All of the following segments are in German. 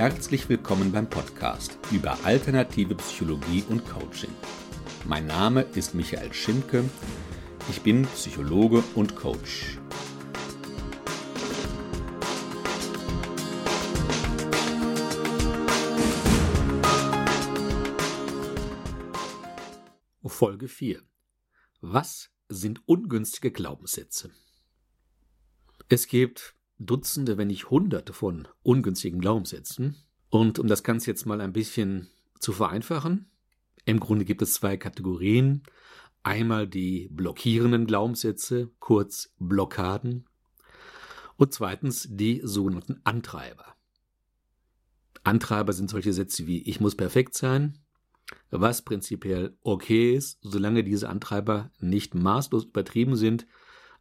Herzlich willkommen beim Podcast über alternative Psychologie und Coaching. Mein Name ist Michael Schimke. Ich bin Psychologe und Coach. Folge 4. Was sind ungünstige Glaubenssätze? Es gibt Dutzende, wenn nicht Hunderte von ungünstigen Glaubenssätzen. Und um das Ganze jetzt mal ein bisschen zu vereinfachen, im Grunde gibt es zwei Kategorien. Einmal die blockierenden Glaubenssätze, kurz Blockaden, und zweitens die sogenannten Antreiber. Antreiber sind solche Sätze wie ich muss perfekt sein, was prinzipiell okay ist, solange diese Antreiber nicht maßlos übertrieben sind,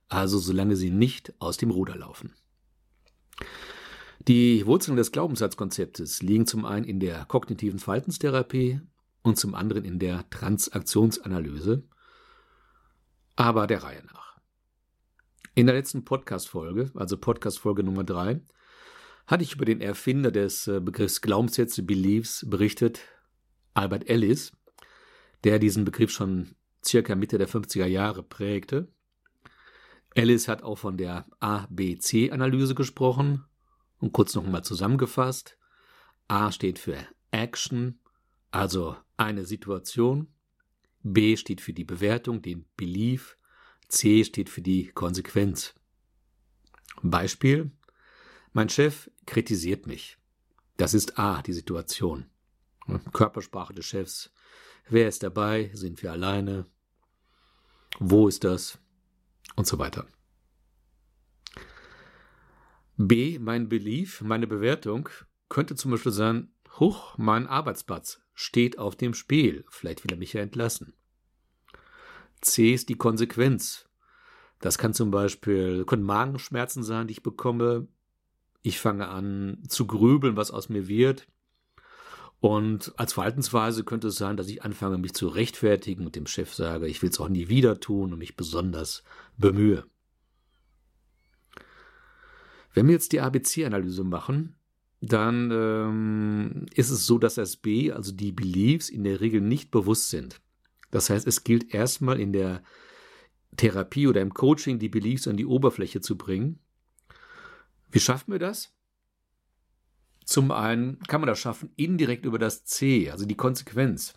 also solange sie nicht aus dem Ruder laufen. Die Wurzeln des Glaubenssatzkonzeptes liegen zum einen in der kognitiven Verhaltenstherapie und zum anderen in der Transaktionsanalyse, aber der Reihe nach. In der letzten Podcast-Folge, also Podcast-Folge Nummer drei, hatte ich über den Erfinder des äh, Begriffs Glaubenssätze, Beliefs berichtet, Albert Ellis, der diesen Begriff schon circa Mitte der 50er Jahre prägte. Ellis hat auch von der ABC-Analyse gesprochen und kurz nochmal zusammengefasst. A steht für Action, also eine Situation. B steht für die Bewertung, den Belief. C steht für die Konsequenz. Beispiel. Mein Chef kritisiert mich. Das ist A, die Situation. Körpersprache des Chefs. Wer ist dabei? Sind wir alleine? Wo ist das? Und so weiter. B, mein Belief, meine Bewertung könnte zum Beispiel sein, huch, mein Arbeitsplatz steht auf dem Spiel, vielleicht will er mich ja entlassen. C ist die Konsequenz. Das kann zum Beispiel, können Magenschmerzen sein, die ich bekomme. Ich fange an zu grübeln, was aus mir wird. Und als Verhaltensweise könnte es sein, dass ich anfange, mich zu rechtfertigen und dem Chef sage, ich will es auch nie wieder tun und mich besonders bemühe. Wenn wir jetzt die ABC-Analyse machen, dann ähm, ist es so, dass das B, also die Beliefs, in der Regel nicht bewusst sind. Das heißt, es gilt erstmal in der Therapie oder im Coaching die Beliefs an die Oberfläche zu bringen. Wie schaffen wir das? Zum einen kann man das schaffen indirekt über das C, also die Konsequenz.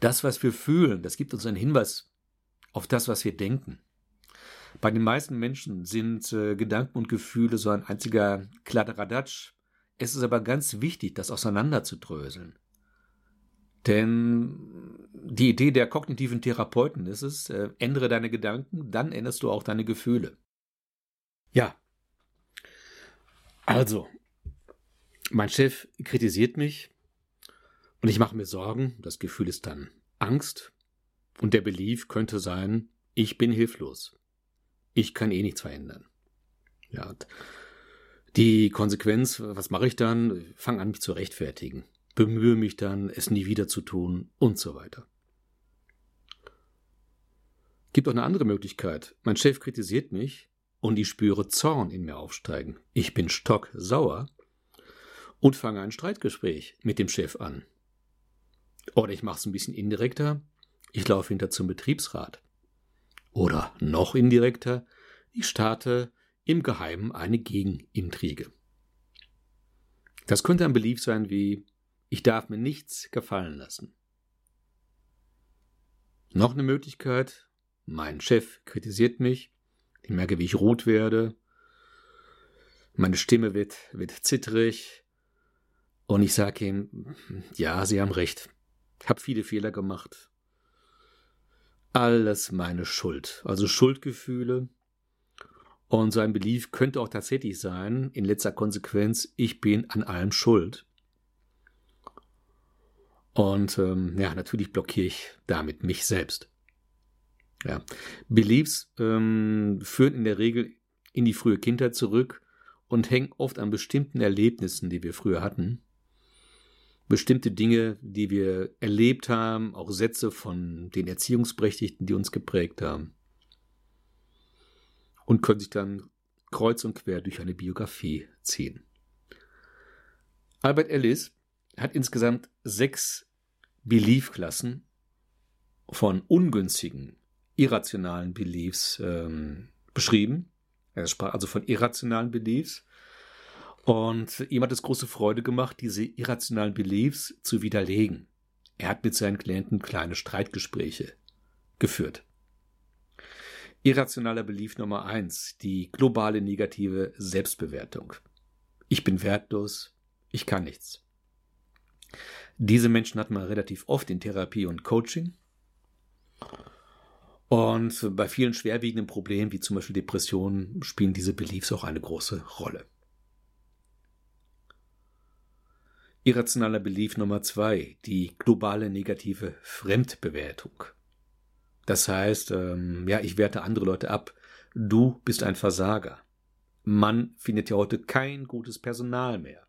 Das, was wir fühlen, das gibt uns einen Hinweis auf das, was wir denken. Bei den meisten Menschen sind äh, Gedanken und Gefühle so ein einziger Kladderadatsch. Es ist aber ganz wichtig, das auseinanderzudröseln. Denn die Idee der kognitiven Therapeuten ist es, äh, ändere deine Gedanken, dann änderst du auch deine Gefühle. Ja. Also, mein Chef kritisiert mich und ich mache mir Sorgen. Das Gefühl ist dann Angst. Und der Belief könnte sein, ich bin hilflos. Ich kann eh nichts verändern. Ja. Die Konsequenz, was mache ich dann? Fange an, mich zu rechtfertigen. Bemühe mich dann, es nie wieder zu tun und so weiter. Gibt auch eine andere Möglichkeit. Mein Chef kritisiert mich und ich spüre Zorn in mir aufsteigen. Ich bin stocksauer und fange ein Streitgespräch mit dem Chef an. Oder ich mache es ein bisschen indirekter. Ich laufe hinter zum Betriebsrat. Oder noch indirekter, ich starte im Geheimen eine Gegenintrige. Das könnte ein Belief sein wie ich darf mir nichts gefallen lassen. Noch eine Möglichkeit, mein Chef kritisiert mich, ich merke, wie ich rot werde, meine Stimme wird, wird zittrig, und ich sage ihm, ja, Sie haben recht. Ich habe viele Fehler gemacht. Alles meine Schuld. Also Schuldgefühle. Und sein Belief könnte auch tatsächlich sein, in letzter Konsequenz, ich bin an allem schuld. Und ähm, ja, natürlich blockiere ich damit mich selbst. Ja. Beliefs ähm, führen in der Regel in die frühe Kindheit zurück und hängen oft an bestimmten Erlebnissen, die wir früher hatten bestimmte Dinge, die wir erlebt haben, auch Sätze von den Erziehungsberechtigten, die uns geprägt haben. Und können sich dann kreuz und quer durch eine Biografie ziehen. Albert Ellis hat insgesamt sechs Belief-Klassen von ungünstigen, irrationalen Beliefs ähm, beschrieben. Er sprach also von irrationalen Beliefs. Und ihm hat es große Freude gemacht, diese irrationalen Beliefs zu widerlegen. Er hat mit seinen Klienten kleine Streitgespräche geführt. Irrationaler Belief Nummer eins: die globale negative Selbstbewertung. Ich bin wertlos, ich kann nichts. Diese Menschen hat man relativ oft in Therapie und Coaching. Und bei vielen schwerwiegenden Problemen, wie zum Beispiel Depressionen, spielen diese Beliefs auch eine große Rolle. Irrationaler Belief Nummer zwei, die globale negative Fremdbewertung. Das heißt, ähm, ja, ich werte andere Leute ab. Du bist ein Versager. Man findet ja heute kein gutes Personal mehr.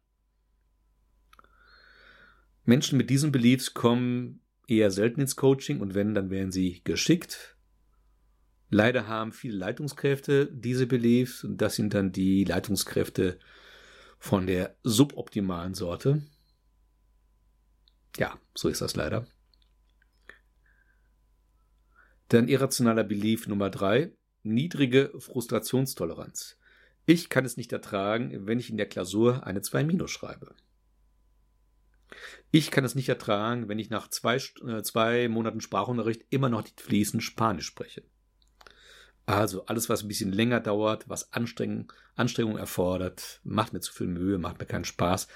Menschen mit diesen Beliefs kommen eher selten ins Coaching und wenn, dann wären sie geschickt. Leider haben viele Leitungskräfte diese Beliefs und das sind dann die Leitungskräfte von der suboptimalen Sorte. Ja, so ist das leider. Dann irrationaler Belief Nummer drei, niedrige Frustrationstoleranz. Ich kann es nicht ertragen, wenn ich in der Klausur eine 2 minus schreibe. Ich kann es nicht ertragen, wenn ich nach zwei, äh, zwei Monaten Sprachunterricht immer noch nicht fließend Spanisch spreche. Also alles, was ein bisschen länger dauert, was Anstrengung, Anstrengung erfordert, macht mir zu viel Mühe, macht mir keinen Spaß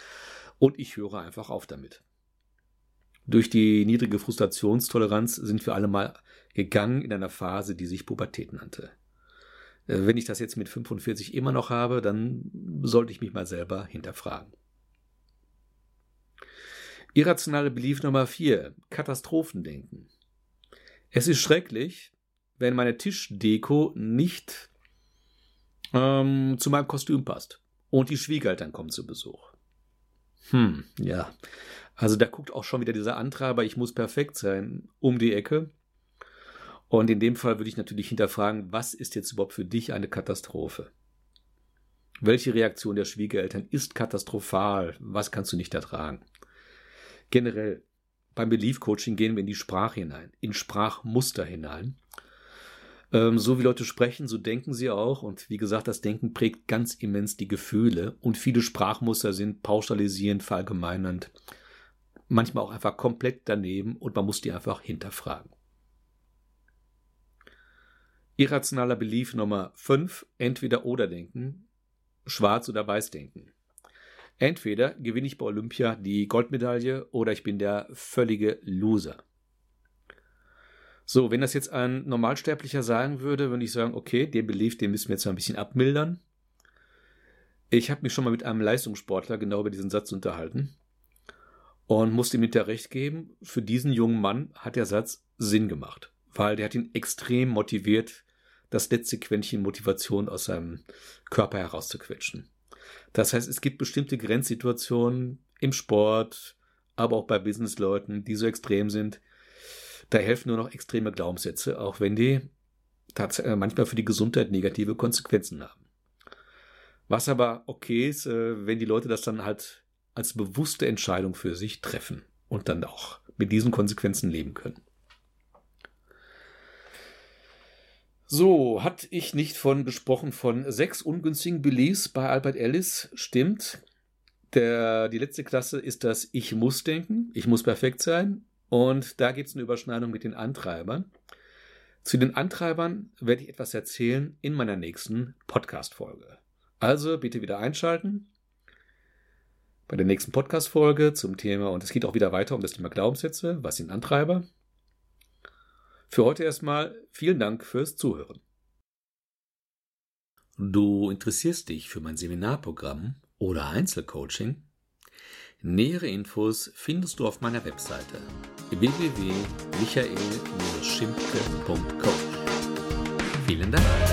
und ich höre einfach auf damit. Durch die niedrige Frustrationstoleranz sind wir alle mal gegangen in einer Phase, die sich Pubertät nannte. Äh, wenn ich das jetzt mit 45 immer noch habe, dann sollte ich mich mal selber hinterfragen. Irrationale Belief Nummer 4. Katastrophendenken. Es ist schrecklich, wenn meine Tischdeko nicht ähm, zu meinem Kostüm passt und die Schwiegereltern kommen zu Besuch. Hm, ja. Also da guckt auch schon wieder dieser Antreiber, ich muss perfekt sein, um die Ecke. Und in dem Fall würde ich natürlich hinterfragen, was ist jetzt überhaupt für dich eine Katastrophe? Welche Reaktion der Schwiegereltern ist katastrophal? Was kannst du nicht ertragen? Generell beim Belief Coaching gehen wir in die Sprache hinein, in Sprachmuster hinein. Ähm, so wie Leute sprechen, so denken sie auch. Und wie gesagt, das Denken prägt ganz immens die Gefühle. Und viele Sprachmuster sind pauschalisierend, verallgemeinernd, manchmal auch einfach komplett daneben und man muss die einfach hinterfragen. Irrationaler Belief Nummer 5, entweder oder denken, schwarz oder weiß denken. Entweder gewinne ich bei Olympia die Goldmedaille oder ich bin der völlige Loser. So, wenn das jetzt ein Normalsterblicher sagen würde, würde ich sagen, okay, den Belief, den müssen wir jetzt mal ein bisschen abmildern. Ich habe mich schon mal mit einem Leistungssportler genau über diesen Satz unterhalten und musste ihm hinterher recht geben, für diesen jungen Mann hat der Satz Sinn gemacht, weil der hat ihn extrem motiviert, das letzte Quäntchen Motivation aus seinem Körper herauszuquetschen. Das heißt, es gibt bestimmte Grenzsituationen im Sport, aber auch bei Businessleuten, die so extrem sind. Da helfen nur noch extreme Glaubenssätze, auch wenn die äh, manchmal für die Gesundheit negative Konsequenzen haben. Was aber okay ist, äh, wenn die Leute das dann halt als bewusste Entscheidung für sich treffen und dann auch mit diesen Konsequenzen leben können. So, hatte ich nicht von gesprochen von sechs ungünstigen Beliefs bei Albert Ellis? Stimmt. Der, die letzte Klasse ist das Ich muss denken, ich muss perfekt sein. Und da gibt es eine Überschneidung mit den Antreibern. Zu den Antreibern werde ich etwas erzählen in meiner nächsten Podcast-Folge. Also bitte wieder einschalten bei der nächsten Podcast-Folge zum Thema, und es geht auch wieder weiter um das Thema Glaubenssätze. Was sind Antreiber? Für heute erstmal vielen Dank fürs Zuhören. Du interessierst dich für mein Seminarprogramm oder Einzelcoaching? Nähere Infos findest du auf meiner Webseite www.michael-schimpke.coach. Vielen Dank.